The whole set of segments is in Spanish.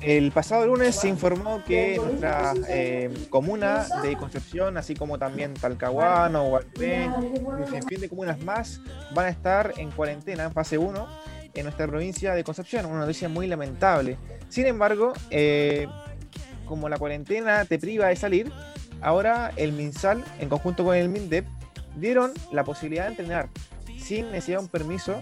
El pasado lunes se informó que nuestra eh, comuna de Concepción, así como también Talcahuano, Hualpén y un de comunas más, van a estar en cuarentena en fase 1 en nuestra provincia de Concepción. Una noticia muy lamentable. Sin embargo, eh, como la cuarentena te priva de salir, ahora el MinSal, en conjunto con el MINDEP, dieron la posibilidad de entrenar sin necesidad de un permiso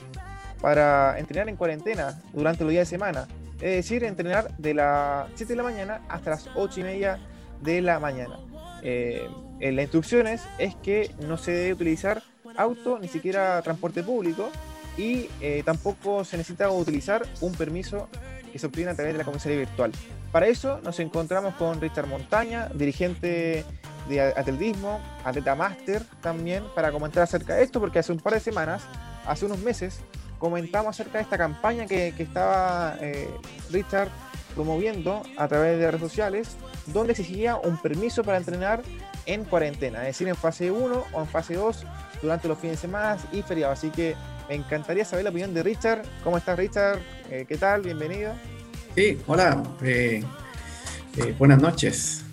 para entrenar en cuarentena durante los días de semana. Es decir, entrenar de las 7 de la mañana hasta las 8 y media de la mañana. Eh, las instrucciones es que no se debe utilizar auto, ni siquiera transporte público, y eh, tampoco se necesita utilizar un permiso que se obtiene a través de la comisaría virtual. Para eso nos encontramos con Richard Montaña, dirigente de atletismo, atleta máster también, para comentar acerca de esto, porque hace un par de semanas, hace unos meses, comentamos acerca de esta campaña que, estaba eh, Richard promoviendo a través de redes sociales, donde exigía un permiso para entrenar en cuarentena, es decir, en fase 1 o en fase 2 durante los fines de semana y feriados. Así que me encantaría saber la opinión de Richard. ¿Cómo estás, Richard? Eh, ¿Qué tal? Bienvenido. Sí, hola, eh, eh, buenas noches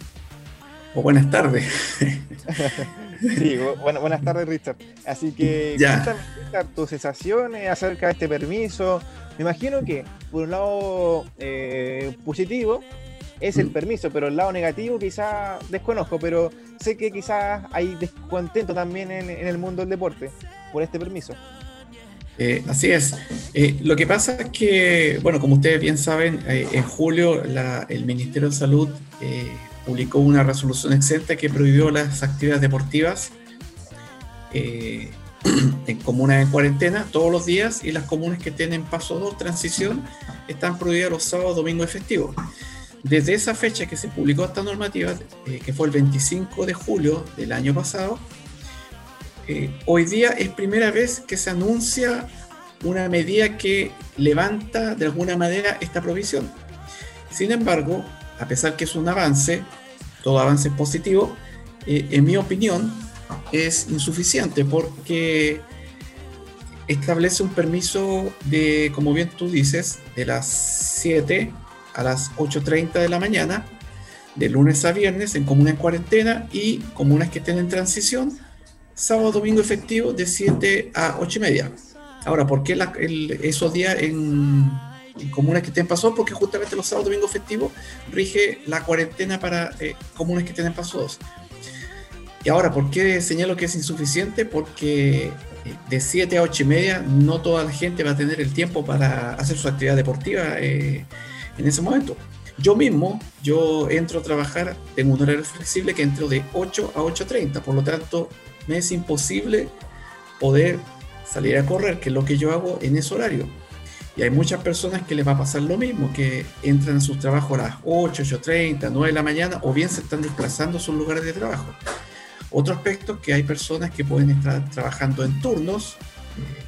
o buenas tardes. sí, buenas tardes, Richard. Así que, ya. Richard, tus sensaciones acerca de este permiso. Me imagino que, por un lado eh, positivo, es el mm. permiso, pero el lado negativo quizás desconozco, pero sé que quizás hay descontento también en el mundo del deporte por este permiso. Eh, así es. Eh, lo que pasa es que, bueno, como ustedes bien saben, eh, en julio el Ministerio de Salud publicó una resolución exenta que prohibió las actividades deportivas en comunas en cuarentena todos los días y las comunas que tienen paso 2, transición, están prohibidas los sábados, domingos y festivos. Desde esa fecha que se publicó esta normativa, que fue el 25 de julio del año pasado, eh, hoy día es primera vez que se anuncia una medida que levanta de alguna manera esta provisión. Sin embargo, a pesar que es un avance, todo avance positivo, eh, en mi opinión es insuficiente porque establece un permiso de, como bien tú dices, de las 7 a las 8.30 de la mañana, de lunes a viernes en comunas en cuarentena y comunas que estén en transición sábado, domingo efectivo de 7 a 8 y media. Ahora, ¿por qué esos días en, comunas que estén pasos? Porque justamente los sábados, domingo efectivos rige la cuarentena para eh, comunas que tienen pasos. Y ahora, ¿por qué señalo que es insuficiente? Porque eh, de 7 a 8 y media no toda la gente va a tener el tiempo para hacer su actividad deportiva eh, en ese momento. Yo mismo, yo entro a trabajar, tengo un horario flexible que entro de 8 a 8.30, por lo tanto me es imposible poder salir a correr, que es lo que yo hago en ese horario. Hay muchas personas que les va a pasar lo mismo, que entran a sus trabajos a las 8, 8.30, 9 de la mañana, o bien se están desplazando a sus lugares de trabajo. Otro aspecto es que hay personas que pueden estar trabajando en turnos,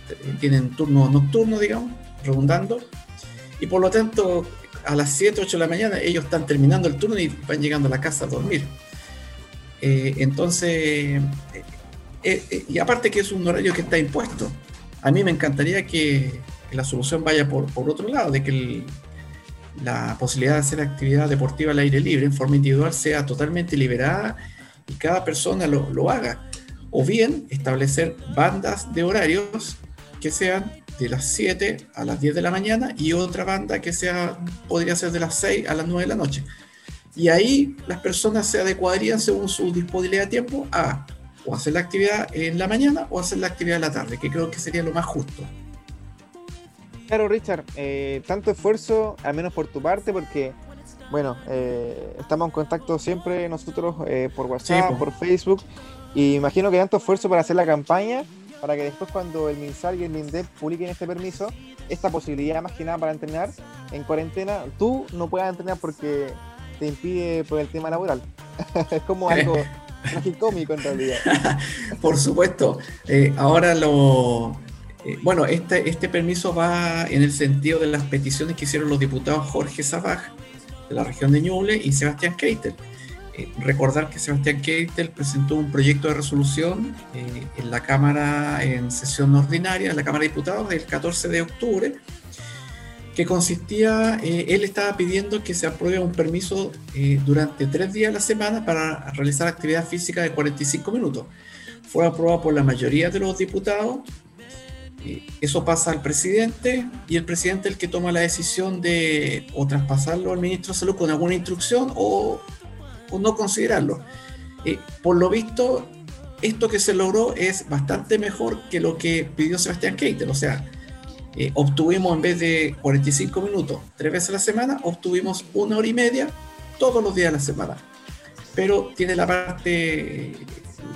eh, tienen turno nocturno, digamos, redundando, y por lo tanto a las 7, 8 de la mañana ellos están terminando el turno y van llegando a la casa a dormir. Eh, entonces, eh, y aparte que es un horario que está impuesto. A mí me encantaría que, la solución vaya por, otro lado, de que la posibilidad de hacer actividad deportiva al aire libre en forma individual sea totalmente liberada y cada persona lo, lo haga. O bien establecer bandas de horarios que sean de las 7 a las 10 de la mañana y otra banda que sea, podría ser de las 6 a las 9 de la noche. Y ahí las personas se adecuarían según su disponibilidad de tiempo a o hacer la actividad en la mañana o hacer la actividad en la tarde, que creo que sería lo más justo. Claro, Richard, eh, tanto esfuerzo, al menos por tu parte, porque, bueno, eh, estamos en contacto siempre nosotros eh, por WhatsApp, por Facebook, y imagino que tanto esfuerzo para hacer la campaña, para que después cuando el MinSal y el MINDEP publiquen este permiso, esta posibilidad más que nada para entrenar en cuarentena, tú no puedas entrenar porque te impide por el tema laboral. es como algo cómico en realidad. Por supuesto. Ahora lo. Eh, bueno, este, este permiso va en el sentido de las peticiones que hicieron los diputados Jorge Sabaj, de la región de Ñuble, y Sebastián Keitel. Eh, recordar que Sebastián Keitel presentó un proyecto de resolución en la Cámara, en sesión ordinaria, en la Cámara de Diputados, del 14 de octubre, que consistía, eh, él estaba pidiendo que se apruebe un permiso eh, durante tres días a la semana para realizar actividad física de 45 minutos. Fue aprobado por la mayoría de los diputados. Eh, eso pasa al presidente y el presidente es el que toma la decisión de o traspasarlo al ministro de Salud con alguna instrucción o, o no considerarlo. por lo visto, esto que se logró es bastante mejor que lo que pidió Sebastián Keitel. O sea, eh, obtuvimos en vez de 45 minutos tres veces a la semana, obtuvimos una hora y media todos los días de la semana. Pero tiene la parte,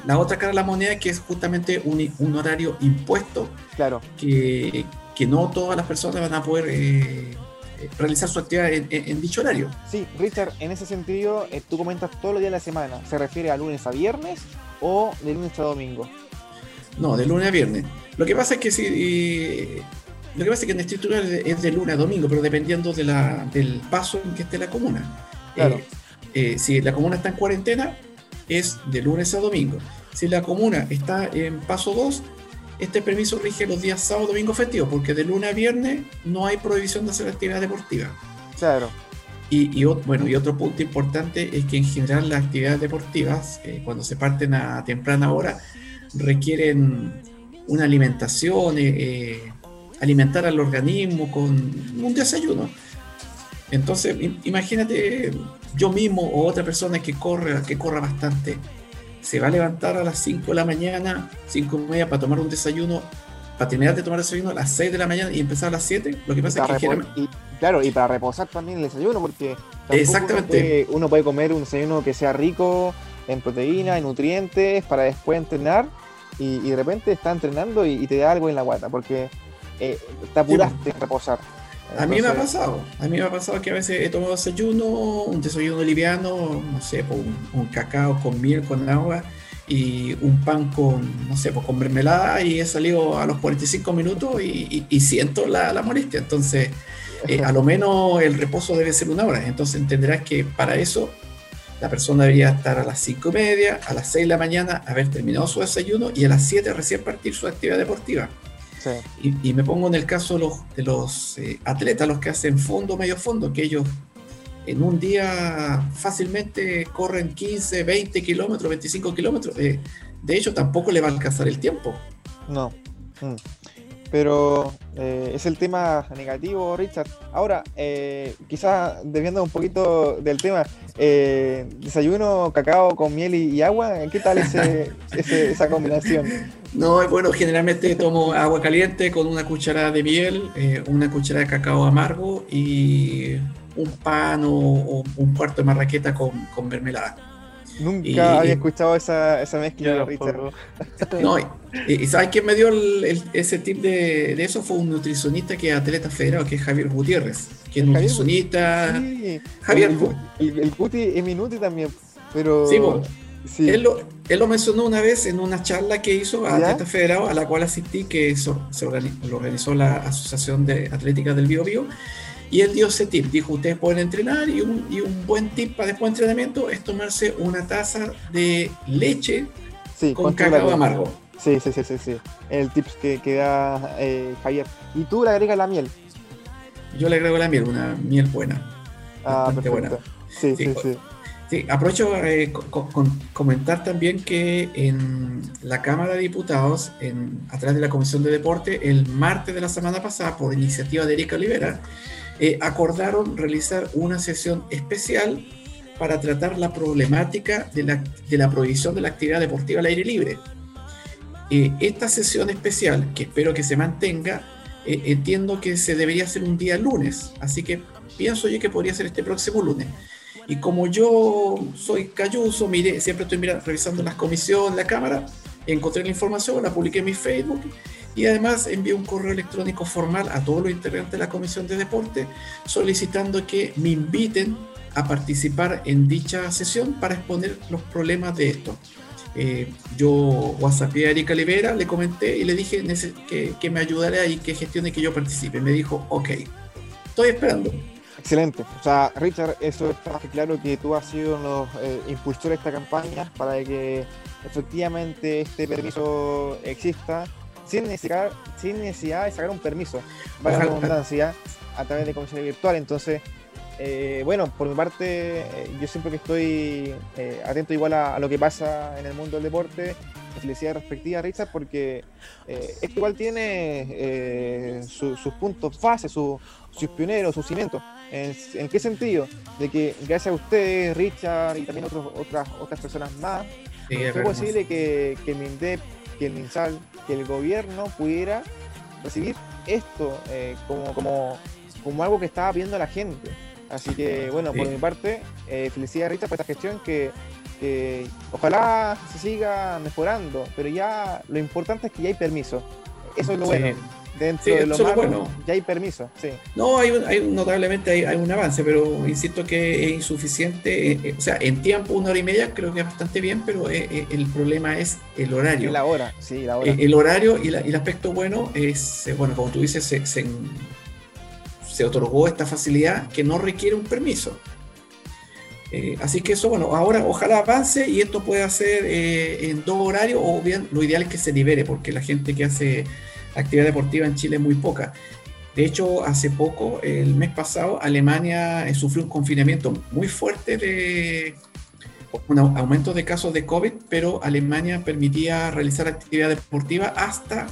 la otra cara de la moneda que es justamente un, un horario impuesto. Claro. Que, que, no todas las personas van a poder eh, realizar su actividad en, dicho horario. Sí, Richard, en ese sentido, eh, tú comentas todos los días de la semana. ¿Se refiere a lunes a viernes o de lunes a domingo? No, de lunes a viernes. Lo que pasa es que si lo que pasa es que en estructura es de lunes a domingo, pero dependiendo de la, del paso en que esté la comuna. Claro. Eh, eh, si la comuna está en cuarentena, es de lunes a domingo. Si la comuna está en paso 2, este permiso rige los días sábado, domingo, festivo, porque de lunes a viernes no hay prohibición de hacer actividad deportiva. Claro. Y, bueno, y otro punto importante es que en general las actividades deportivas, eh, cuando se parten a temprana hora, requieren una alimentación, eh, alimentar al organismo con un desayuno. Entonces, imagínate yo mismo o otra persona que corre, que corra bastante, se va a levantar a las 5 de la mañana, 5 y media para tomar un desayuno, para terminar de tomar desayuno a las 6 de la mañana y empezar a las 7. Lo que pasa es que y, claro, y para reposar también el desayuno, porque exactamente uno puede, comer un desayuno que sea rico en proteínas, en nutrientes, para después entrenar y, de repente está entrenando y, y, te da algo en la guata, porque eh, te apuraste en reposar. A mí me ha pasado, a mí me ha pasado que a veces he tomado desayuno, un desayuno liviano, no sé, un, cacao con miel, con agua y un pan con, no sé, pues con mermelada y he salido a los 45 minutos y, siento la, la, molestia. Entonces, eh, a lo menos el reposo debe ser una hora. Entonces entenderás que para eso la persona debería estar a las 5 y media, a las 6 de la mañana, haber terminado su desayuno y a las 7 recién partir su actividad deportiva. Y, me pongo en el caso de los, de los eh, atletas, los que hacen fondo, medio fondo, que ellos en un día fácilmente corren 15, 20 kilómetros, 25 kilómetros. Eh, de hecho, tampoco le va a alcanzar el tiempo. No. Mm. Pero eh, es el tema negativo, Richard. Ahora, eh, quizás desviando un poquito del tema, desayuno, cacao con miel y, agua, ¿qué tal ese, esa combinación? No, bueno, generalmente tomo agua caliente con una cucharada de miel, una cucharada de cacao amargo y un pan o, un cuarto de marraqueta con, con mermelada. Nunca había escuchado esa, esa mezcla, Richard. No, y, ¿sabes quién me dio ese tip de, de, eso? Fue un nutricionista que es atleta federado, que es Javier Gutiérrez, que es nutricionista. Javier. El, el, Guti es minuti también, pero. Sí, Él, lo, él, lo, mencionó una vez en una charla que hizo a Atleta Federado, a la cual asistí, que se organizó, lo organizó la Asociación de Atlética del Bio Bio y él dio ese tip, dijo, ustedes pueden entrenar y un, y un buen tip para después de entrenamiento es tomarse una taza de leche con cacao amargo. Sí, sí, sí, sí, sí. El tip que, que da eh, Javier. ¿Y tú le agregas la miel? Yo le agrego la miel, una miel buena. Ah, perfecto. buena. Sí, sí, sí. Sí. aprovecho eh, comentar también que en la Cámara de Diputados, en, a través de la Comisión de Deporte, el martes de la semana pasada, por iniciativa de Erika Olivera, eh, acordaron realizar una sesión especial para tratar la problemática de la, de la prohibición de la actividad deportiva al aire libre. Eh, esta sesión especial, que espero que se mantenga, eh, entiendo que se debería hacer un día lunes, así que pienso yo que podría ser este próximo lunes. Y como yo soy cayuso, mire, siempre estoy mirando, revisando las comisiones, la cámara, encontré la información, la publiqué en mi Facebook y además envié un correo electrónico formal a todos los integrantes de la Comisión de Deporte solicitando que me inviten a participar en dicha sesión para exponer los problemas de esto. Eh, yo WhatsAppé a Erika Olivera, le comenté y le dije que, que me ayudara y que gestione que yo participe. Me dijo, ok, estoy esperando. Excelente. O sea, Richard, eso está claro que tú has sido uno de los eh, impulsores de esta campaña para que efectivamente este permiso exista sin necesidad, sin necesidad de sacar un permiso, para la redundancia. a través de comisaría virtual. Entonces, eh, bueno, por mi parte, yo siempre que estoy atento igual a, lo que pasa en el mundo del deporte, felicidad respectiva, Richard, porque esto igual tiene sus puntos base, sus pioneros, sus cimientos. ¿En, qué sentido? De que gracias a ustedes, Richard y también otros, otras, otras personas más, es posible que, que el MINDEP, que el MINSAL, que el gobierno pudiera recibir esto eh, como, como, como algo que estaba pidiendo la gente. Así que, bueno, por mi parte, eh, felicidades Richard por esta gestión que, que ojalá se siga mejorando, pero ya lo importante es que ya hay permiso. Eso es lo bueno dentro de lo malo, ya hay permiso. Sí. No, hay, hay notablemente hay, un avance, pero insisto que es insuficiente. Eh, eh, o sea, en tiempo, una hora y media, creo que es bastante bien, pero eh, el problema es el horario. La hora, sí, la hora. el horario y, el aspecto bueno es, bueno, como tú dices, se, se, otorgó esta facilidad que no requiere un permiso. así que eso, bueno, ahora ojalá avance y esto pueda ser en dos horarios o bien lo ideal es que se libere porque la gente que hace actividad deportiva en Chile es muy poca. De hecho, hace poco, el mes pasado, Alemania eh, sufrió un confinamiento muy fuerte de un aumento de casos de COVID, pero Alemania permitía realizar actividad deportiva hasta,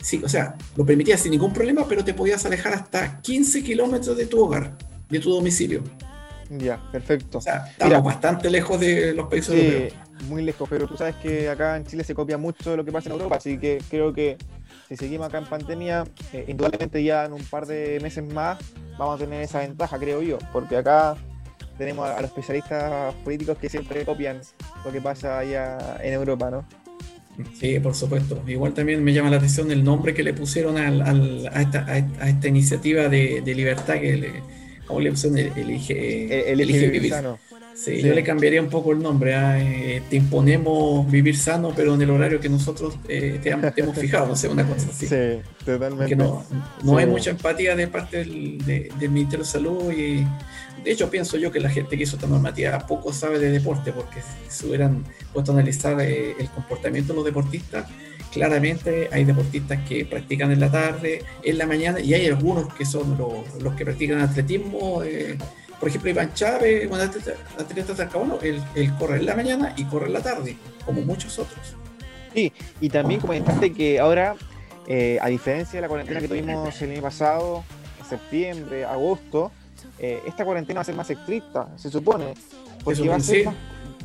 sí, o sea, lo permitía sin ningún problema, pero te podías alejar hasta 15 kilómetros de tu hogar, de tu domicilio. Ya, perfecto. O sea, estamos bastante lejos de los países europeos. Muy lejos, pero tú sabes que acá en Chile se copia mucho de lo que pasa en Europa, así que creo que si seguimos acá en pandemia, eh, indudablemente ya en un par de meses más vamos a tener esa ventaja, creo yo, porque acá tenemos a, los especialistas políticos que siempre copian lo que pasa allá en Europa, ¿no? Sí, por supuesto. Igual también me llama la atención el nombre que le pusieron a, esta, iniciativa de, libertad que le, ¿cómo le pusieron? Elige, elige, vivir. Sí, yo le cambiaría un poco el nombre. ¿ah? Eh, te imponemos vivir sano, pero en el horario que nosotros eh, te, hemos fijado, no sé, una cosa así. Sí, totalmente. no, no hay mucha empatía de parte del, del, Ministerio de Salud y de hecho pienso yo que la gente que hizo esta normativa poco sabe de deporte, porque si hubieran puesto a analizar eh, el comportamiento de los deportistas, claramente hay deportistas que practican en la tarde, en la mañana, y hay algunos que son los, los que practican atletismo por ejemplo, Iván Chávez, un atleta, él, él, corre en la mañana y corre en la tarde, como muchos otros. Sí, y también comentaste que ahora, eh, a diferencia de la cuarentena que tuvimos el año pasado, en septiembre, agosto, eh, esta cuarentena va a ser más estricta, se supone, porque va a, ser más,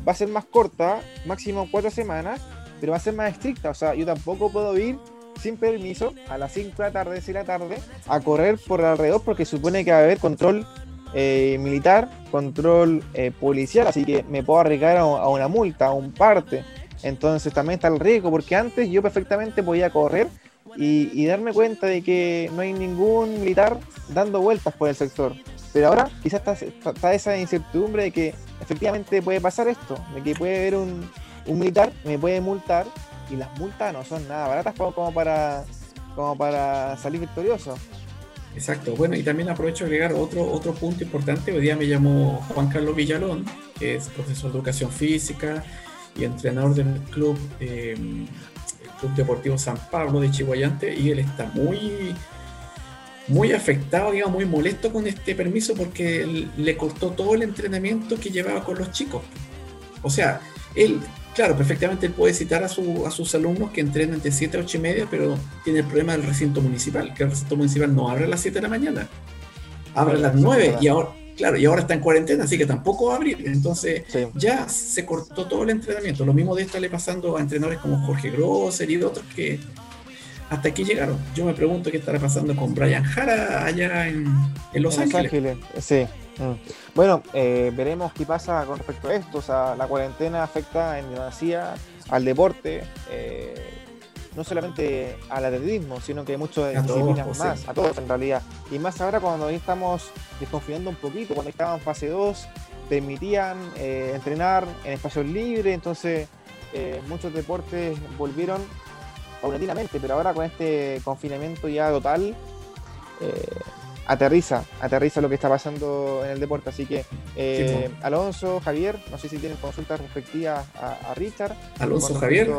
va a ser más corta, máximo cuatro semanas, pero va a ser más estricta. O sea, yo tampoco puedo ir sin permiso a las 5 de la tarde, 6 de la tarde, a correr por alrededor porque supone que va a haber control eh, militar, control eh, policial, así que me puedo arriesgar a, una multa, a un parte. Entonces también está el riesgo, porque antes yo perfectamente podía correr y, darme cuenta de que no hay ningún militar dando vueltas por el sector. Pero ahora quizás está, esa incertidumbre de que efectivamente puede pasar esto, de que puede haber un, un militar me puede multar y las multas no son nada baratas como, para, como para salir victorioso. Exacto. Bueno, y también aprovecho de agregar otro, otro punto importante. Hoy día me llamo Juan Carlos Villalón, que es profesor de educación física y entrenador del club, em, el Club Deportivo San Pablo de Chihuayante, y él está muy, muy afectado, digamos, muy molesto con este permiso porque le cortó todo el entrenamiento que llevaba con los chicos. O sea, él Claro, perfectamente él puede citar a, sus alumnos que entrenan de 7 a 8 y media, pero tiene el problema del recinto municipal, que el recinto municipal no abre a las 7 de la mañana, abre a las 9 y ahora, claro, y ahora está en cuarentena, así que tampoco va a abrir. Entonces ya se cortó todo el entrenamiento. Lo mismo de estarle pasando a entrenadores como Jorge Grosser y otros que hasta aquí llegaron. Yo me pregunto qué estará pasando con Brian Jara allá en, Los, Ángeles. Sí. Mm. Bueno, eh, veremos qué pasa con respecto a esto. O sea, la cuarentena afecta en demasiada al deporte, eh, no solamente al atletismo, sino que muchos disciplinas pues, más, a todos en realidad. Y más ahora cuando estamos desconfinando un poquito, cuando estaban en fase 2, permitían eh, entrenar en espacios libres, entonces muchos deportes volvieron paulatinamente, pero ahora con este confinamiento ya total, aterriza, aterriza lo que está pasando en el deporte. Así que eh, Alonso, Javier, no sé si tienen consultas respectivas a, Richard. Alonso, Javier,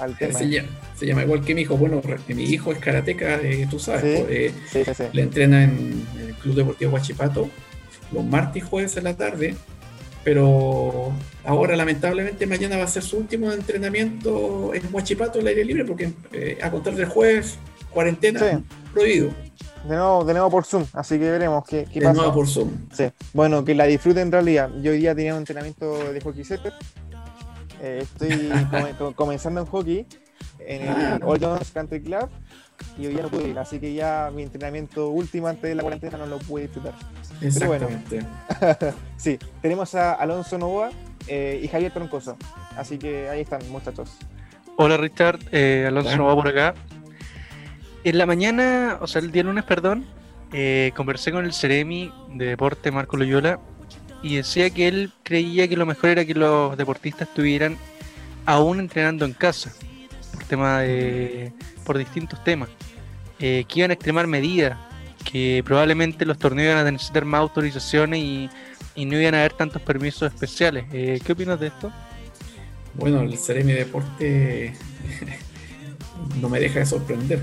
al tema. Se, llama, igual que mi hijo. Bueno, mi hijo es karateca, eh, tú sabes, pues, le entrena en el Club Deportivo Huachipato los martes y jueves en la tarde. Pero ahora, lamentablemente, mañana va a ser su último entrenamiento en Huachipato, el aire libre, porque a contar del jueves, cuarentena, prohibido. De nuevo, de nuevo por Zoom, así que veremos qué, qué de nuevo por Zoom. Sí. Bueno, que la disfruten en realidad. Yo hoy día tenía un entrenamiento de hockey center. Eh, estoy comenzando en hockey en el ah. Old Jones Country Club y hoy día no pude ir, así que ya mi entrenamiento último antes de la cuarentena no lo pude disfrutar. Pero bueno, sí, tenemos a Alonso Novoa eh, y Javier Troncoso, así que ahí están muchachos. Hola Richard, eh, Alonso Novoa por acá. En la mañana, o sea, el día lunes, perdón, eh, conversé con el Ceremi de deporte Marco Loyola y decía que él creía que lo mejor era que los deportistas estuvieran aún entrenando en casa por tema de, por distintos temas eh, que iban a extremar medidas que probablemente los torneos iban a necesitar más autorizaciones y, no iban a haber tantos permisos especiales eh, ¿qué opinas de esto? Bueno el Ceremi de Deporte no me deja de sorprender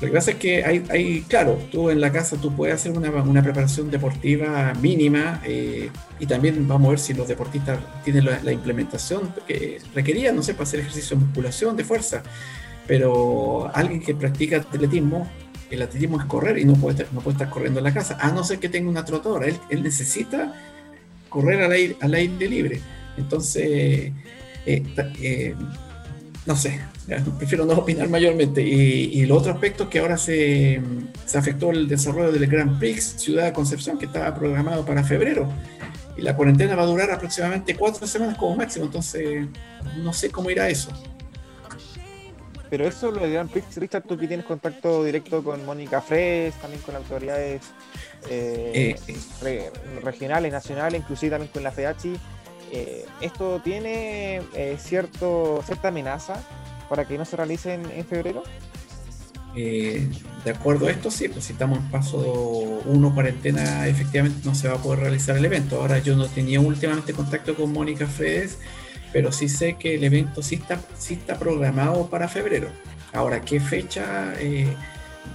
lo que pasa es que hay, hay, claro, tú en la casa tú puedes hacer una, una preparación deportiva mínima eh, y también vamos a ver si los deportistas tienen la, implementación que requerían, no sé, para hacer ejercicio de musculación, de fuerza. Pero alguien que practica atletismo, el atletismo es correr y no puede, no puede estar corriendo en la casa, a no ser que tenga una trotadora. Él, él necesita correr al aire, al aire libre. Entonces, eh, eh, no sé, prefiero no opinar mayormente. Y, el otro aspecto es que ahora se, afectó el desarrollo del Grand Prix Ciudad de Concepción, que estaba programado para febrero. Y la cuarentena va a durar aproximadamente cuatro semanas como máximo, entonces no sé cómo irá eso. Pero eso, lo del Grand Prix, Richard, tú que tienes contacto directo con Mónica Fres, también con autoridades eh, eh, regionales, nacionales, inclusive también con la FEACHI eh, ¿esto tiene eh, cierto, cierta amenaza para que no se realice en, febrero? Eh, de acuerdo a esto, sí, pues si estamos en paso 1 cuarentena, efectivamente no se va a poder realizar el evento. Ahora yo no tenía últimamente contacto con Mónica Fredes, pero sí sé que el evento sí está, sí está programado para febrero. Ahora, ¿qué fecha?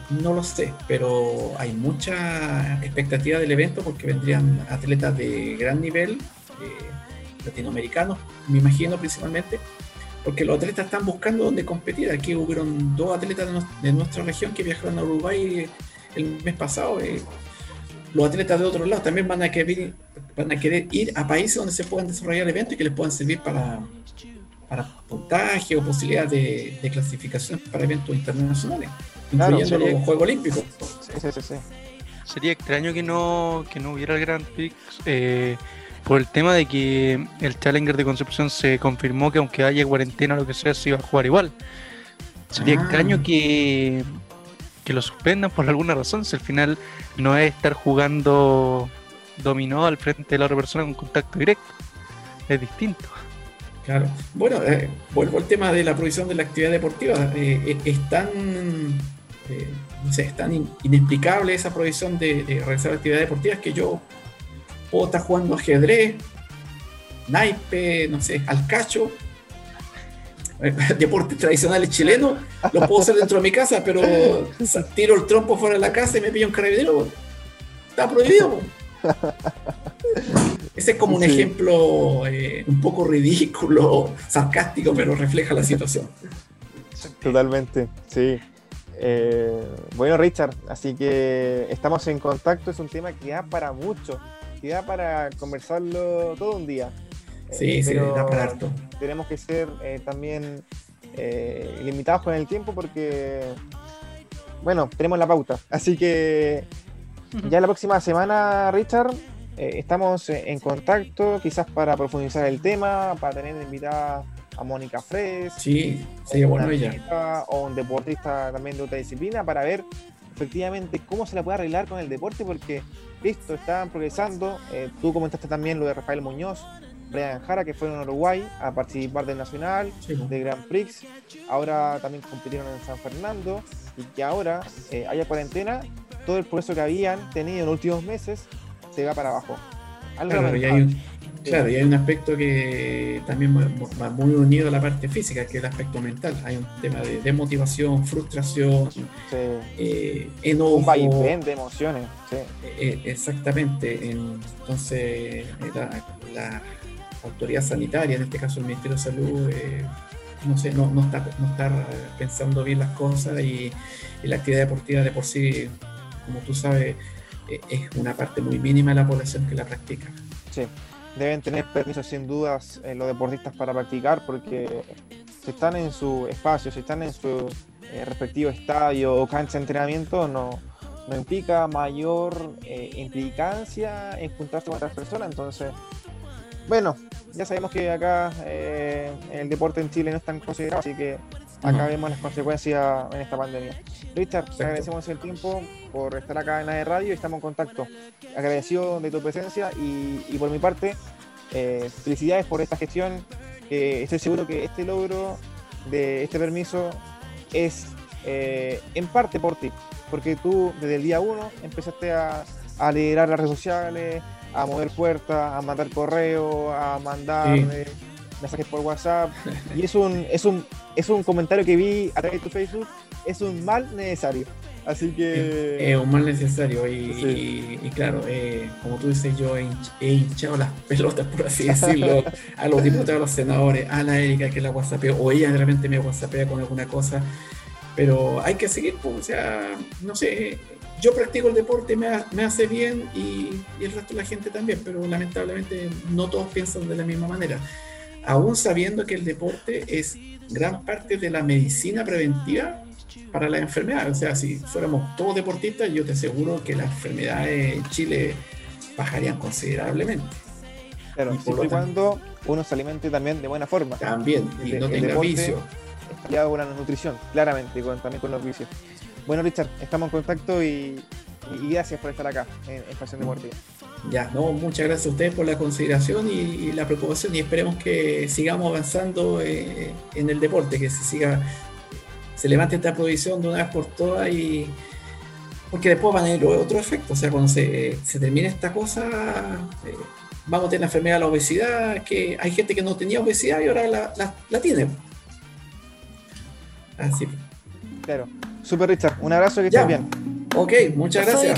no lo sé, pero hay mucha expectativa del evento porque vendrían atletas de gran nivel latinoamericanos, me imagino principalmente, porque los atletas están buscando dónde competir. Aquí hubieron dos atletas de, nuestra región que viajaron a Uruguay el mes pasado. Eh, los atletas de otros lados también van a, querer, van a querer ir a países donde se puedan desarrollar eventos y que les puedan servir para, para puntaje o posibilidades de, clasificación para eventos internacionales, incluyendo los Juegos Olímpicos. Sería extraño que no, que no hubiera el Grand Prix. Eh, por el tema de que el Challenger de Concepción se confirmó que aunque haya cuarentena o lo que sea, se iba a jugar igual. Sería ah. extraño que, que lo suspendan por alguna razón, si al final no es estar jugando dominó al frente de la otra persona con contacto directo. Es distinto. Claro. Bueno, eh, vuelvo al tema de la provisión de la actividad deportiva. Eh, eh, es tan, no sé, es tan inexplicable esa provisión de, de realizar actividades deportivas que yo puedo estar jugando ajedrez, naipe, no sé, al cacho, deportes tradicionales chilenos, lo puedo hacer dentro de mi casa, pero tiro el trompo fuera de la casa y me pillo un carabinero, está prohibido. Ese es como un ejemplo eh, un poco ridículo, sarcástico, pero refleja la situación. Totalmente, sí. Eh, bueno, Richard, así que estamos en contacto, es un tema que da para mucho para conversarlo todo un día. Sí, eh, sí, da para harto. Tenemos que ser eh, también eh, limitados con el tiempo porque, bueno, tenemos la pauta. Así que ya la próxima semana, Richard, estamos en contacto, quizás para profundizar el tema, para tener invitada a Mónica Fres. Sí, sería bueno ella. O un deportista también de otra disciplina para ver efectivamente cómo se la puede arreglar con el deporte, porque listo, estaban progresando. Eh, tú comentaste también lo de Rafael Muñoz, Brian Jara, que fueron a Uruguay a participar del Nacional, de Grand Prix. Ahora también compitieron en San Fernando y que ahora eh, haya cuarentena todo el progreso que habían tenido en los últimos meses se va para abajo. Claro, y hay un, claro, y hay un aspecto que también va muy unido a la parte física, que es el aspecto mental. Hay un tema de desmotivación, frustración, eh, enojo. Un vaivén de emociones. Eh, eh, exactamente. Entonces, la, autoridad sanitaria, en este caso el Ministerio de Salud, no sé, no, no, está, no está pensando bien las cosas y, y la actividad deportiva de por sí, como tú sabes, es una parte muy mínima de la población que la practica. Sí, deben tener permiso sin dudas eh, los deportistas para practicar porque si están en su espacio, si están en su eh, respectivo estadio o cancha de entrenamiento, no, no implica mayor implicancia en juntarse con otras personas. Entonces, bueno, ya sabemos que acá el deporte en Chile no es tan considerado, así que acá vemos las consecuencias en esta pandemia. Richard, te agradecemos el tiempo por estar acá en la de radio y estamos en contacto. Agradecido de tu presencia y, por mi parte, eh, felicidades por esta gestión. estoy seguro que este logro de este permiso es eh, en parte por ti, porque tú desde el día uno empezaste a, liderar las redes sociales, a mover puertas, a mandar correo, a mandar mensajes por WhatsApp. Y es un, es un, es un comentario que vi a través de tu Facebook, es un mal necesario. Así que. Es, un mal necesario. Y, claro, eh, como tú dices, yo he, hinchado las pelotas, por así decirlo, a los diputados, a los senadores, a la Erika que la WhatsAppea, o ella de repente me WhatsAppea con alguna cosa. Pero hay que seguir, pues, o sea, no sé, yo practico el deporte, me, me hace bien y, y, el resto de la gente también, pero lamentablemente no todos piensan de la misma manera. Aún sabiendo que el deporte es gran parte de la medicina preventiva, para la enfermedad. O sea, si fuéramos todos deportistas, yo te aseguro que las enfermedades en Chile bajarían considerablemente. Claro, siempre y cuando uno se alimente también de buena forma. También, y no tenga vicio. Ya buena nutrición, claramente, y también con los vicios. Bueno, Richard, estamos en contacto y, gracias por estar acá en, Estación Deportiva. Ya, no, muchas gracias a ustedes por la consideración y, la preocupación y esperemos que sigamos avanzando eh, en el deporte, que se siga se levante esta prohibición de una vez por todas y porque después van a ir otro efecto, o sea, cuando se, se termine esta cosa, eh, vamos a tener la enfermedad de la obesidad, que hay gente que no tenía obesidad y ahora la, la, tiene. Así. Claro. Super Richard, un abrazo que estés bien. Ok, muchas gracias.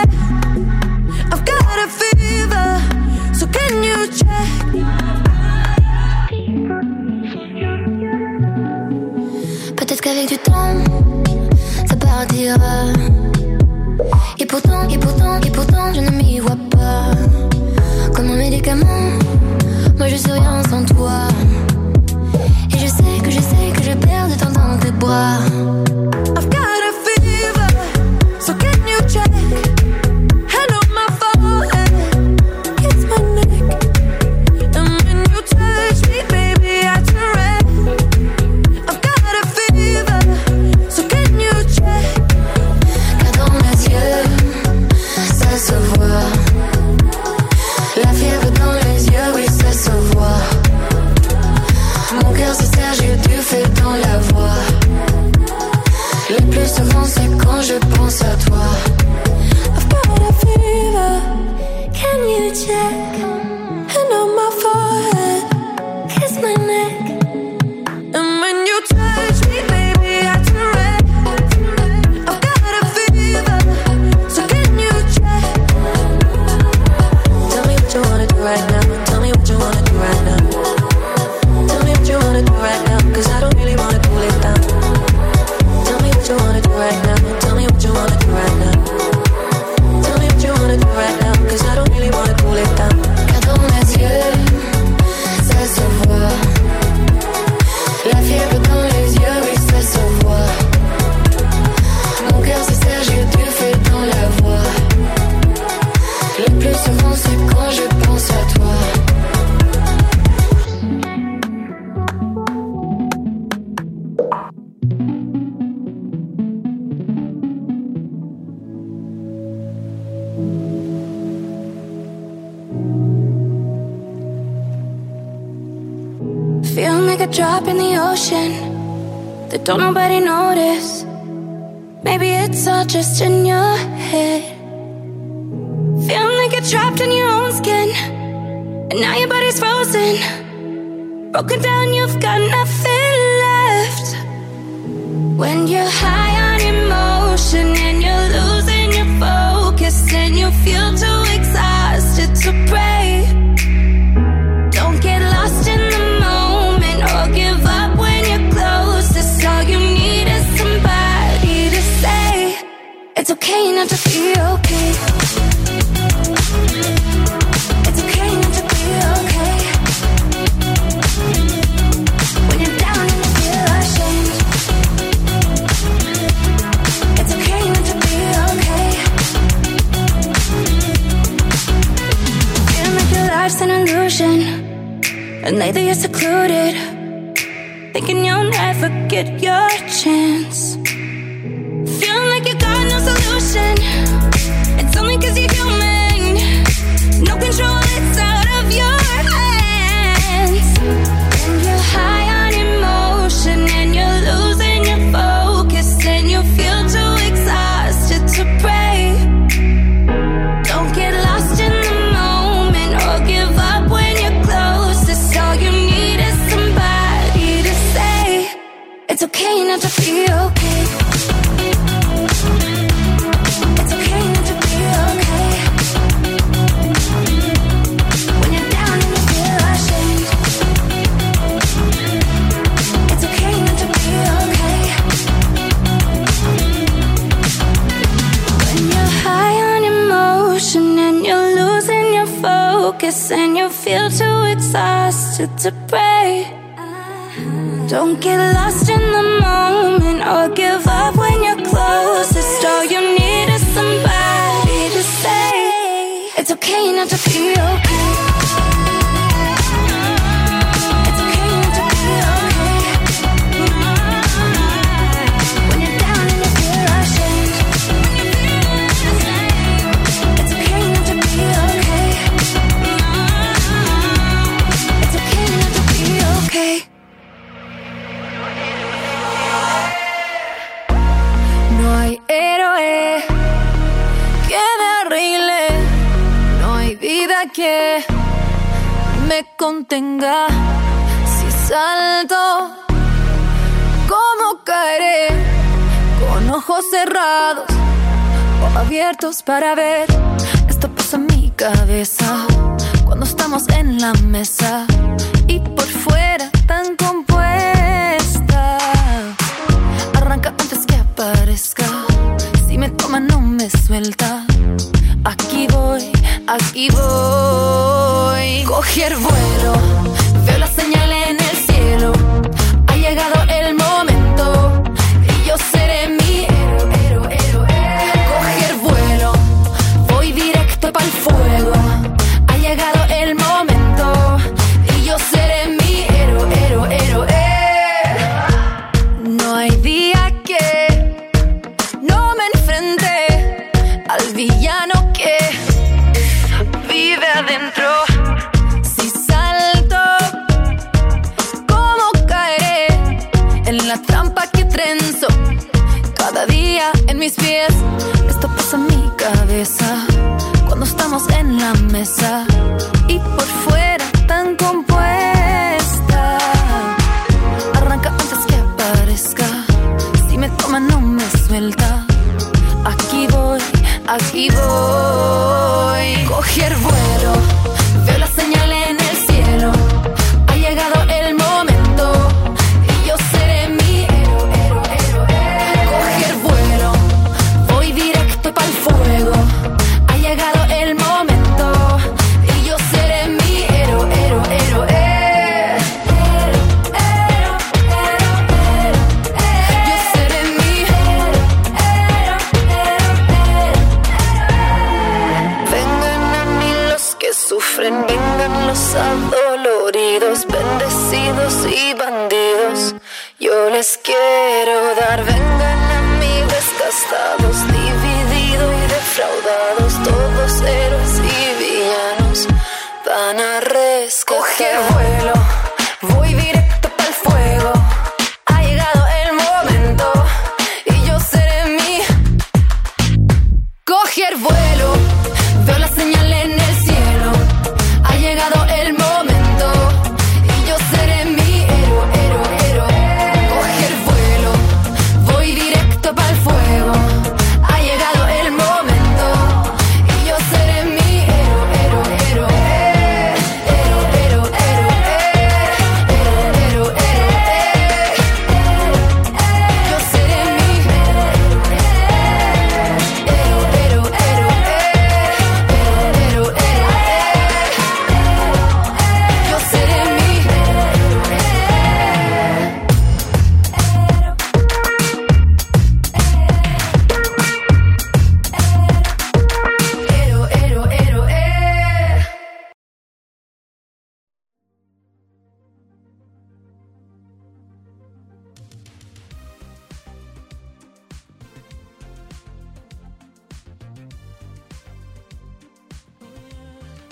tombe, ça partira. Just in your head. Feeling like you're trapped in your own skin, and now your body's frozen. Broken down, you've got nothing left. When you're high on emotion and you're losing your focus, and you feel too exhausted to pray. Okay not to be okay. It's okay not to be okay. When you're down and you feel ashamed. It's okay not to be okay. Like your an illusion. And lately you're secluded. Feel too exhausted to pray. Don't get lost in the moment or give up when you're closest. All you need is somebody to say it's okay not to be okay. Que me contenga. Si salto, ¿cómo caeré? Con ojos cerrados o abiertos para ver. Esto pasa en mi cabeza cuando estamos en la mesa y por fuera tan compuesta. Arranca antes que aparezca. Si me toma, no me suelta. Aquí voy, aquí voy. Coger vuelo, veo la señal en el cielo. Ha llegado el momento y yo seré mi héroe, héroe, héroe. Coger vuelo, voy directo para el fuego. Ha llegado el momento y yo seré mi héroe, héroe, héroe. No hay día que no me enfrente al villano adentro. Si salto, ¿cómo caeré en la trampa que trenzo? Cada día en mis pies, esto pasa en mi cabeza cuando estamos en la mesa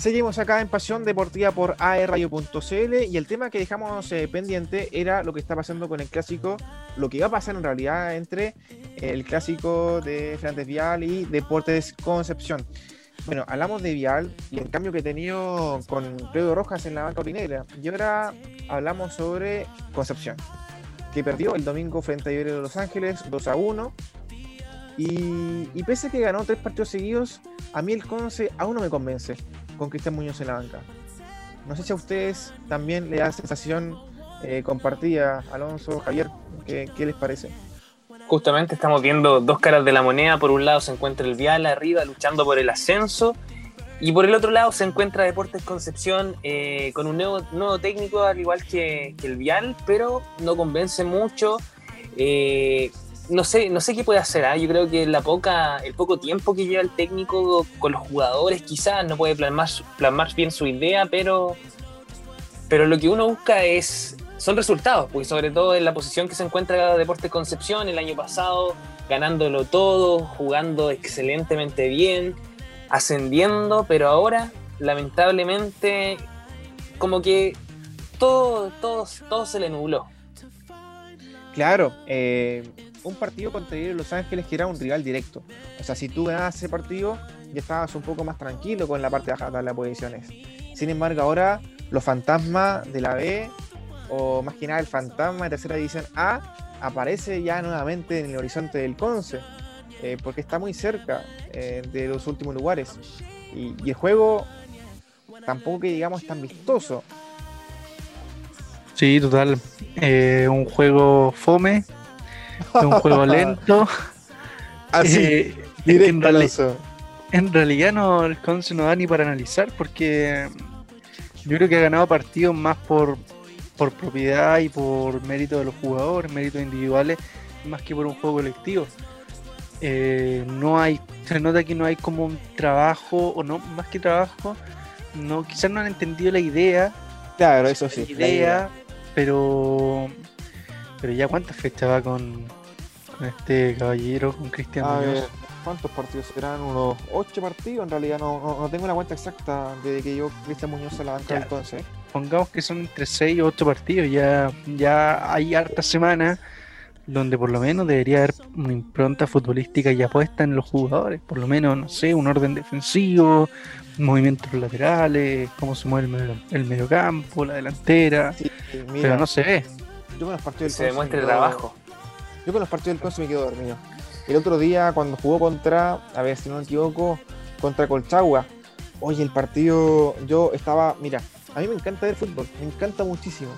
Seguimos acá en Pasión Deportiva por aerradio.cl y el tema que dejamos eh, pendiente era lo que está pasando con el clásico, lo que va a pasar en realidad entre el clásico de Fernández Vial y Deportes Concepción. Bueno, hablamos de Vial y el cambio que he tenido con Pedro Rojas en la banca orinegra. Y ahora hablamos sobre Concepción, que perdió el domingo frente a Iberia de Los Ángeles 2 a 1. Y, y pese a que ganó tres partidos seguidos, a mí el Conce aún no me convence con Cristian Muñoz en la banca. No sé si a ustedes también le da sensación eh, compartida, Alonso, Javier, ¿qué, ¿qué, les parece? Justamente estamos viendo dos caras de la moneda. Por un lado se encuentra el Vial arriba luchando por el ascenso y por el otro lado se encuentra Deportes Concepción eh, con un nuevo, nuevo, técnico al igual que, que, el Vial, pero no convence mucho. Eh, no sé, no sé qué puede hacer. ¿eh? Yo creo que la poca, el poco tiempo que lleva el técnico con los jugadores, quizás no puede plasmar, bien su idea, pero, pero lo que uno busca es son resultados, porque sobre todo en la posición que se encuentra Deportes Concepción el año pasado, ganándolo todo, jugando excelentemente bien, ascendiendo, pero ahora, lamentablemente, como que todo, todo, todo se le nubló. Claro, eh, un partido contra Los Ángeles que era un rival directo. O sea, si tú ganabas ese partido, ya estabas un poco más tranquilo con la parte baja de las posiciones. Sin embargo, ahora los fantasmas de la B, o más que nada el fantasma de tercera división A, aparece ya nuevamente en el horizonte del Conce, eh, porque está muy cerca eh, de los últimos lugares. Y, y, el juego tampoco que digamos tan vistoso. Sí, total. Eh, un juego fome, un juego lento. Así, eh, en, reali en, realidad no, el Conce no da ni para analizar porque yo creo que ha ganado partidos más por, por propiedad y por mérito de los jugadores, méritos individuales, más que por un juego colectivo. Eh, no hay, se nota que no hay como un trabajo, o no, más que trabajo, no, quizás no han entendido la idea. Claro, eso sí. La idea, la idea. pero pero ya cuántas fechas va con, con este caballero, con Cristian Muñoz. Ver, ¿Cuántos partidos serán? Unos ocho partidos. En realidad no, no, no tengo la cuenta exacta desde que yo Cristian Muñoz se la banca entonces. Pongamos que son entre seis o ocho partidos. Ya, ya hay harta semana donde por lo menos debería haber una impronta futbolística ya puesta en los jugadores. Por lo menos, no sé, un orden defensivo, movimientos laterales, cómo se mueve el, medio, el mediocampo, la delantera. Sí, mira, pero no se ve yo con los partidos del Se demuestra el trabajo. Yo con los partidos del Conce me quedo dormido. El otro día, cuando jugó contra, a ver si no me equivoco, contra Colchagua, oye, el partido, yo estaba, mira, a mí me encanta ver fútbol, me encanta muchísimo.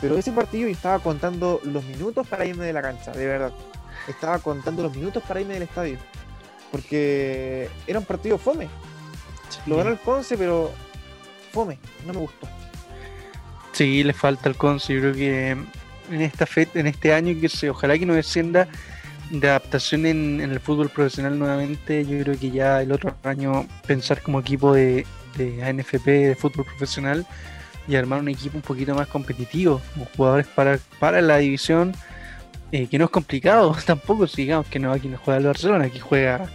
Pero ese partido yo estaba contando los minutos para irme de la cancha, de verdad. Estaba contando los minutos para irme del estadio. Porque era un partido fome. Lo ganó el Conce, pero fome, no me gustó. Sí, le falta el Conce, yo creo que en esta fe, en este año que se ojalá que no descienda de adaptación en, en, el fútbol profesional nuevamente yo creo que ya el otro año pensar como equipo de, de ANFP de fútbol profesional y armar un equipo un poquito más competitivo con jugadores para, para la división eh, que no es complicado tampoco digamos que no aquí no juega el Barcelona aquí juega claro.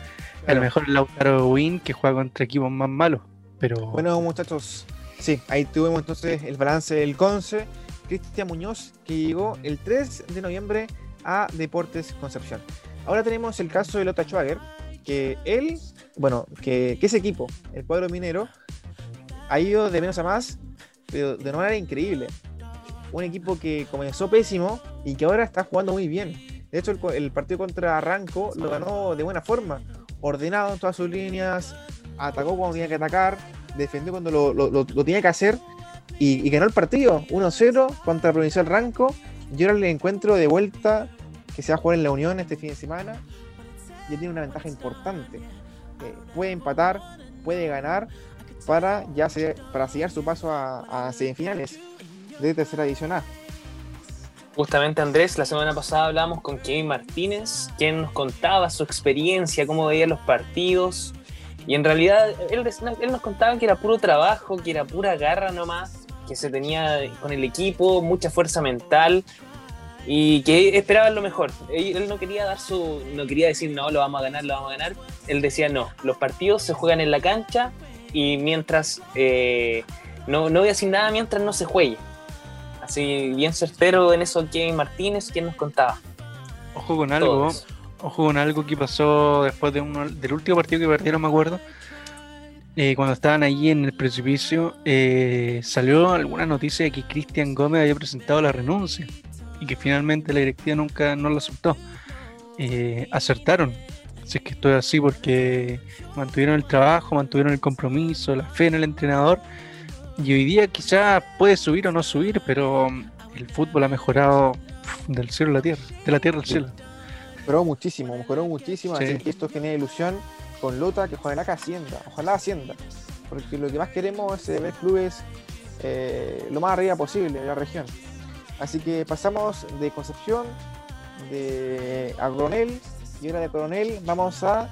el mejor Lautaro Win que juega contra equipos más malos pero bueno muchachos sí ahí tuvimos entonces el balance del Conce Cristian Muñoz, que llegó el 3 de noviembre a Deportes Concepción. Ahora tenemos el caso de Lota Schwager, que él, bueno, que, ese equipo, el cuadro minero, ha ido de menos a más, pero de una manera increíble. Un equipo que comenzó pésimo y que ahora está jugando muy bien. De hecho, el, partido contra Arranco lo ganó de buena forma, ordenado en todas sus líneas, atacó cuando tenía que atacar, defendió cuando lo, lo, lo tenía que hacer y, ganó el partido 1-0 contra Provincial Ranco. Y ahora le encuentro de vuelta que se va a jugar en la Unión este fin de semana. Ya tiene una ventaja importante. Eh, puede empatar, puede ganar para ya se, para sellar su paso a, semifinales de tercera edición A. Justamente Andrés, la semana pasada hablamos con Kevin Martínez, quien nos contaba su experiencia, cómo veía los partidos. Y en realidad él, él nos contaba que era puro trabajo, que era pura garra nomás, que se tenía con el equipo, mucha fuerza mental y que esperaba lo mejor. Él no quería dar su, no quería decir no, lo vamos a ganar, lo vamos a ganar. Él decía no, los partidos se juegan en la cancha y mientras eh, no, no voy a decir nada mientras no se juegue. Así bien certero en eso Kevin Martínez, quien nos contaba. Ojo con algo, Todos. ojo con algo que pasó después de uno, del último partido que perdieron, me acuerdo. Eh, cuando estaban allí en el precipicio, eh, salió alguna noticia de que Cristian Gómez había presentado la renuncia y que finalmente la directiva nunca no la aceptó. Eh, acertaron, si es que esto es así, porque mantuvieron el trabajo, mantuvieron el compromiso, la fe en el entrenador. Y hoy día quizás puede subir o no subir, pero mm, el fútbol ha mejorado del cielo a la tierra, de la tierra al cielo. Mejoró muchísimo, mejoró muchísimo, Sí. así que esto genera ilusión con Lota, que ojalá que ascienda, ojalá ascienda, porque lo que más queremos es ver clubes eh, lo más arriba posible de la región. Así que pasamos de Concepción, de a Coronel, y ahora de Coronel vamos a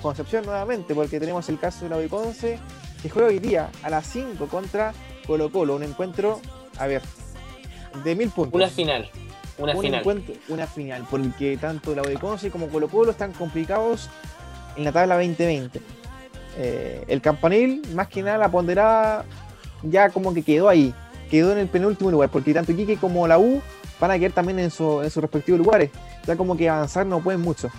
Concepción nuevamente, porque tenemos el caso de la Conce, que juega hoy día a las 5 contra Colo Colo, un encuentro, a ver, de mil puntos Una final. Una un final. encuentro, una final, porque tanto la U de Conce como Colo Colo están complicados en la tabla 2020. Eh, el campanil, más que nada, la ponderada ya como que quedó ahí, quedó en el penúltimo lugar, porque tanto Iquique como la U van a quedar también en, su- en sus respectivos lugares. Ya como que avanzar no pueden mucho.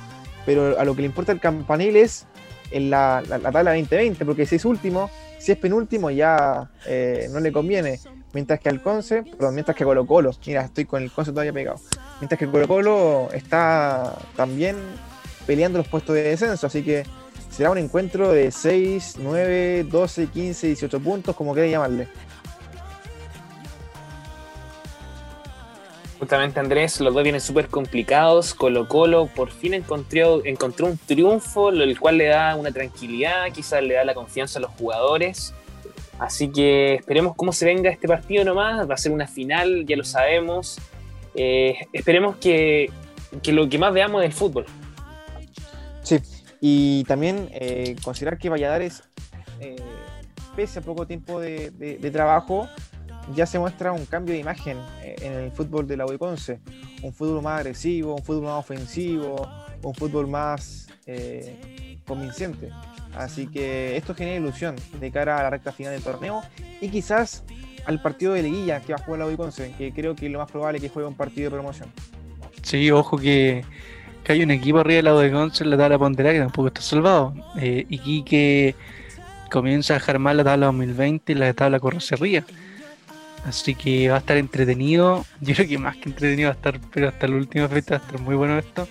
Pero a lo que le importa el campanil es en la, la- la tabla 2020, porque si es último, si es penúltimo, ya eh, no le conviene. Mientras que al Conce, perdón, mientras que Colo Colo, mira, estoy con el Conce todavía pegado. Mientras que Colo Colo está también peleando los puestos de descenso, así que será un encuentro de 6, 9, 12, 15, 18 puntos, como quieran llamarle. Justamente Andrés, los dos vienen súper complicados. Colo Colo por fin encontró, encontró un triunfo, el cual le da una tranquilidad, quizás le da la confianza a los jugadores. Así que esperemos cómo se venga este partido nomás. Va a ser una final, ya lo sabemos. Eh, esperemos que, que lo que más veamos es el fútbol. Sí, y también eh, considerar que Valladares, eh, pese a poco tiempo de, de- de trabajo, ya se muestra un cambio de imagen eh, en el fútbol de la U de Conce. Un fútbol más agresivo, un fútbol más ofensivo, un fútbol más eh, convincente. Así que esto genera ilusión de cara a la recta final del torneo y quizás al partido de liguilla que va a jugar la U de Conce, que creo que es lo más probable que juegue un partido de promoción. Sí, ojo que, que hay un equipo arriba del lado de Conce en la tabla ponderada que tampoco está salvado. Eh, y que comienza a dejar mal la tabla 2020 y la tabla correcerría. Así que va a estar entretenido. Yo creo que más que entretenido va a estar, pero hasta la última fecha va a estar muy bueno esto.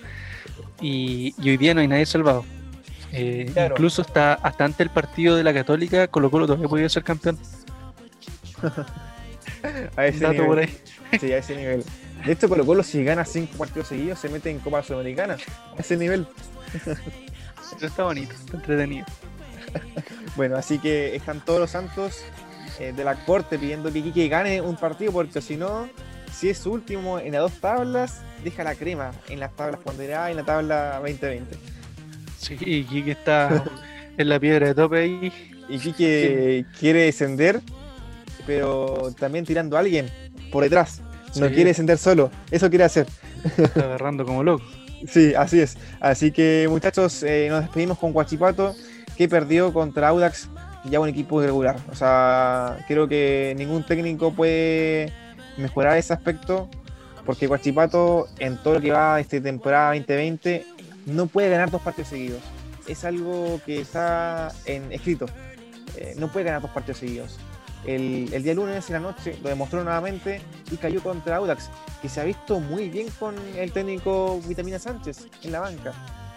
Y, y hoy día no hay nadie salvado. Eh, Claro. Incluso hasta, hasta antes del partido de la Católica, Colo Colo todavía podía ser campeón. A ese Dato por nivel. ahí. Sí, a ese nivel. De hecho, Colo Colo si gana cinco partidos seguidos se mete en Copa Sudamericana. A ese nivel. Eso está bonito, está entretenido. Bueno, así que están todos los santos eh, de la corte pidiendo que Quique gane un partido porque si no, si es su último en las dos tablas, deja la crema en las tablas ponderadas y en la tabla 2020. Sí, y Quique está en la piedra de tope ahí. Y Quique quiere descender, pero también tirando a alguien por detrás. No Sí. quiere descender solo, eso quiere hacer. Está agarrando como loco. Sí, así es. Así que muchachos, eh, nos despedimos con Guachipato, que perdió contra Audax, ya un equipo irregular. O sea, creo que ningún técnico puede mejorar ese aspecto, porque Guachipato, en todo lo que va esta temporada 2020, no puede ganar dos partidos seguidos. Es algo que está en escrito. Eh, no puede ganar dos partidos seguidos. El, el día lunes en la noche lo demostró nuevamente y cayó contra Audax, que se ha visto muy bien con el técnico Vitamina Sánchez en la banca.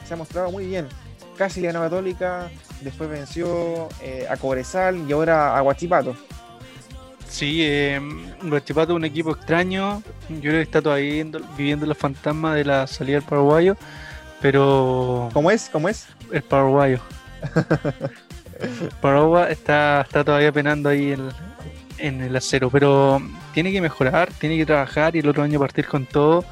Se ha mostrado muy bien. Casi le ganó a Católica, después venció eh, a Cobresal y ahora a Guachipato. Sí, eh, Guachipato es un equipo extraño. Yo creo que está todavía viviendo, viviendo los fantasmas de la salida del paraguayo. Pero ¿Cómo es? ¿Cómo es? el paraguayo. Paraguay está, está todavía penando ahí en, en el acero. Pero tiene que mejorar, tiene que trabajar y el otro año partir con todo.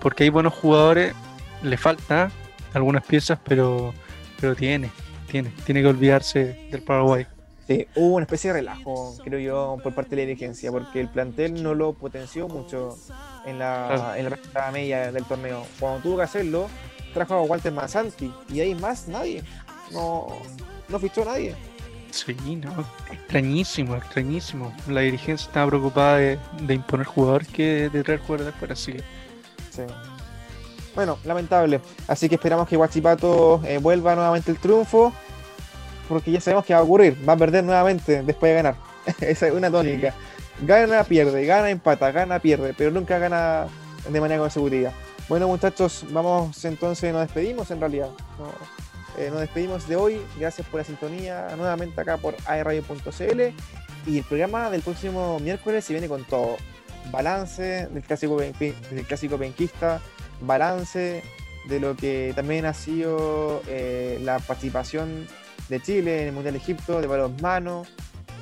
Porque hay buenos jugadores. Le falta algunas piezas, pero, pero tiene, tiene, tiene que olvidarse del Paraguay. Sí, hubo una especie de relajo, creo yo, por parte de la dirigencia, porque el plantel no lo potenció mucho en la, Claro. en la recta media del torneo. Cuando tuvo que hacerlo, trajo a Walter Masanti y ahí más nadie. No, no fichó a nadie. Sí, no, extrañísimo, extrañísimo. La dirigencia estaba preocupada de, de imponer jugadores que de traer jugadores de afuera, que Sí. Bueno, lamentable. Así que esperamos que Guachipato eh, vuelva nuevamente el triunfo. Porque ya sabemos que va a ocurrir. Va a perder nuevamente después de ganar. Esa es una tónica. Gana, pierde, gana, empata, gana, pierde. Pero nunca gana de manera consecutiva. Bueno, muchachos, vamos entonces, nos despedimos en realidad. No, eh, nos despedimos de hoy. Gracias por la sintonía nuevamente acá por airradio.cl. Y el programa del próximo miércoles se viene con todo balance del clásico, del clásico penquista, balance de lo que también ha sido eh, la participación de Chile en el Mundial de Egipto, de balonmano,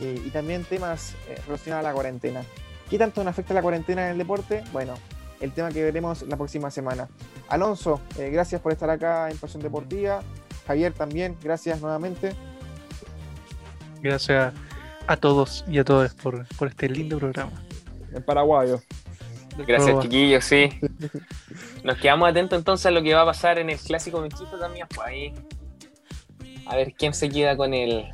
eh, y también temas eh, relacionados a la cuarentena. ¿Qué tanto nos afecta la cuarentena en el deporte? Bueno, el tema que veremos la próxima semana. Alonso, gracias por estar acá en Pasión Deportiva. Javier también, gracias nuevamente. gracias a todos y a todas por, por este lindo programa. En paraguayo. Gracias, chiquillos, sí. Nos quedamos atentos entonces a lo que va a pasar en el clásico benquista también, pues ahí. A ver quién se queda con el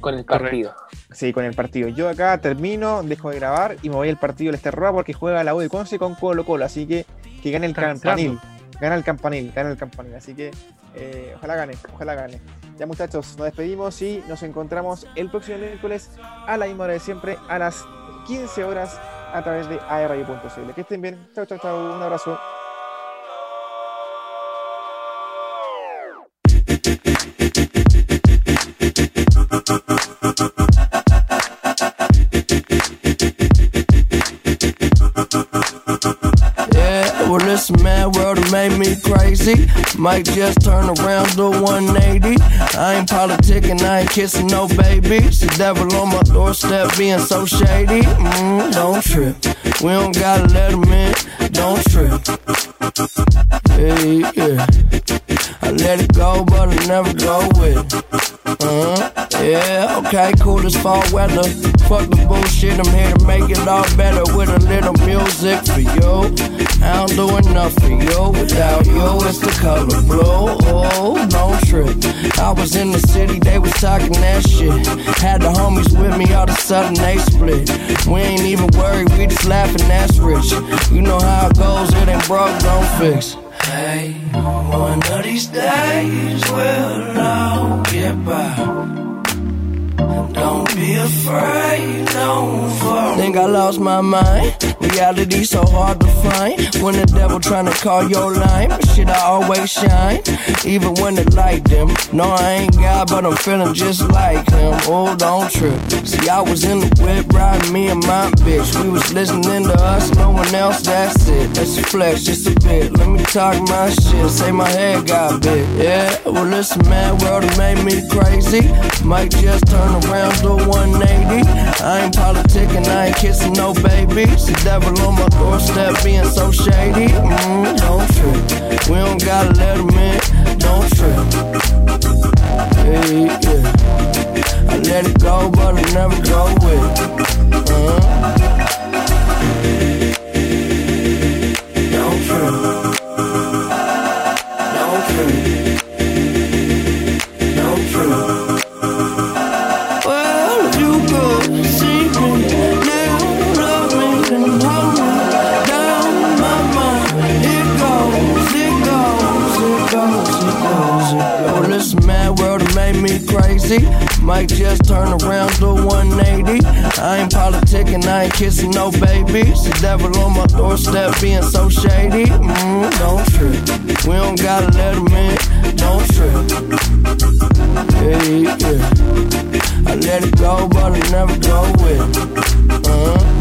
con el Correcto. partido. Sí, con el partido. Yo acá termino, dejo de grabar y me voy al partido del Esterroa porque juega la U de Conce con Colo Colo. Así que que gane el campanil. Gana el campanil, gana el campanil. Así que eh, ojalá gane, ojalá gane. Ya muchachos, nos despedimos y nos encontramos el próximo miércoles a la misma hora de siempre, a las 15 horas a través de airradio.cl. Que estén bien. Chao, chao, chao. Un abrazo. This mad world made me crazy. Might just turn around do 180. I ain't politicking, I ain't kissing no babies. The devil on my doorstep being so shady. Mm, don't trip. We don't gotta let him in. Don't trip. Hey, yeah. I let it go, but I never go with it. Uh-huh. Yeah, okay, cool as fall weather. Fuck the bullshit, I'm here to make it all better with a little music for you. I don't do enough for you without you. It's the color blue. Oh, don't trip. I was in the city, they was talking that shit. Had the homies with me, all of a sudden they split. We ain't even worried, we just laughing, that's rich. You know how it goes, it ain't broke, don't fix. Hey, one of these days we'll all get by. Don't be afraid, don't fall. Think I lost my mind. Reality so hard to find. When the devil tryna call your line, but shit, I always shine. Even when the light dim. No, I ain't God, but I'm feeling just like him. Oh, don't trip. See, I was in the whip riding me and my bitch. We was listening to us, no one else, that's it. Let's flex just a bit. Let me talk my shit. Say my head got big. Yeah, well, listen, man, world made me crazy. Might just turn around do 180. I ain't politicking, I ain't kissing no baby. The devil on my doorstep being so shady. Mm, don't trip. We don't gotta let him in. Don't trip. Hey, yeah. I let it go, but I never go with it. Uh-huh. Crazy. Might just turn around do 180. I ain't politicking, I ain't kissing no babies. The devil on my doorstep being so shady. Mm, don't trip. We don't gotta let him in. Don't trip. Hey, yeah. I let it go, but I never go with it. Uh-huh.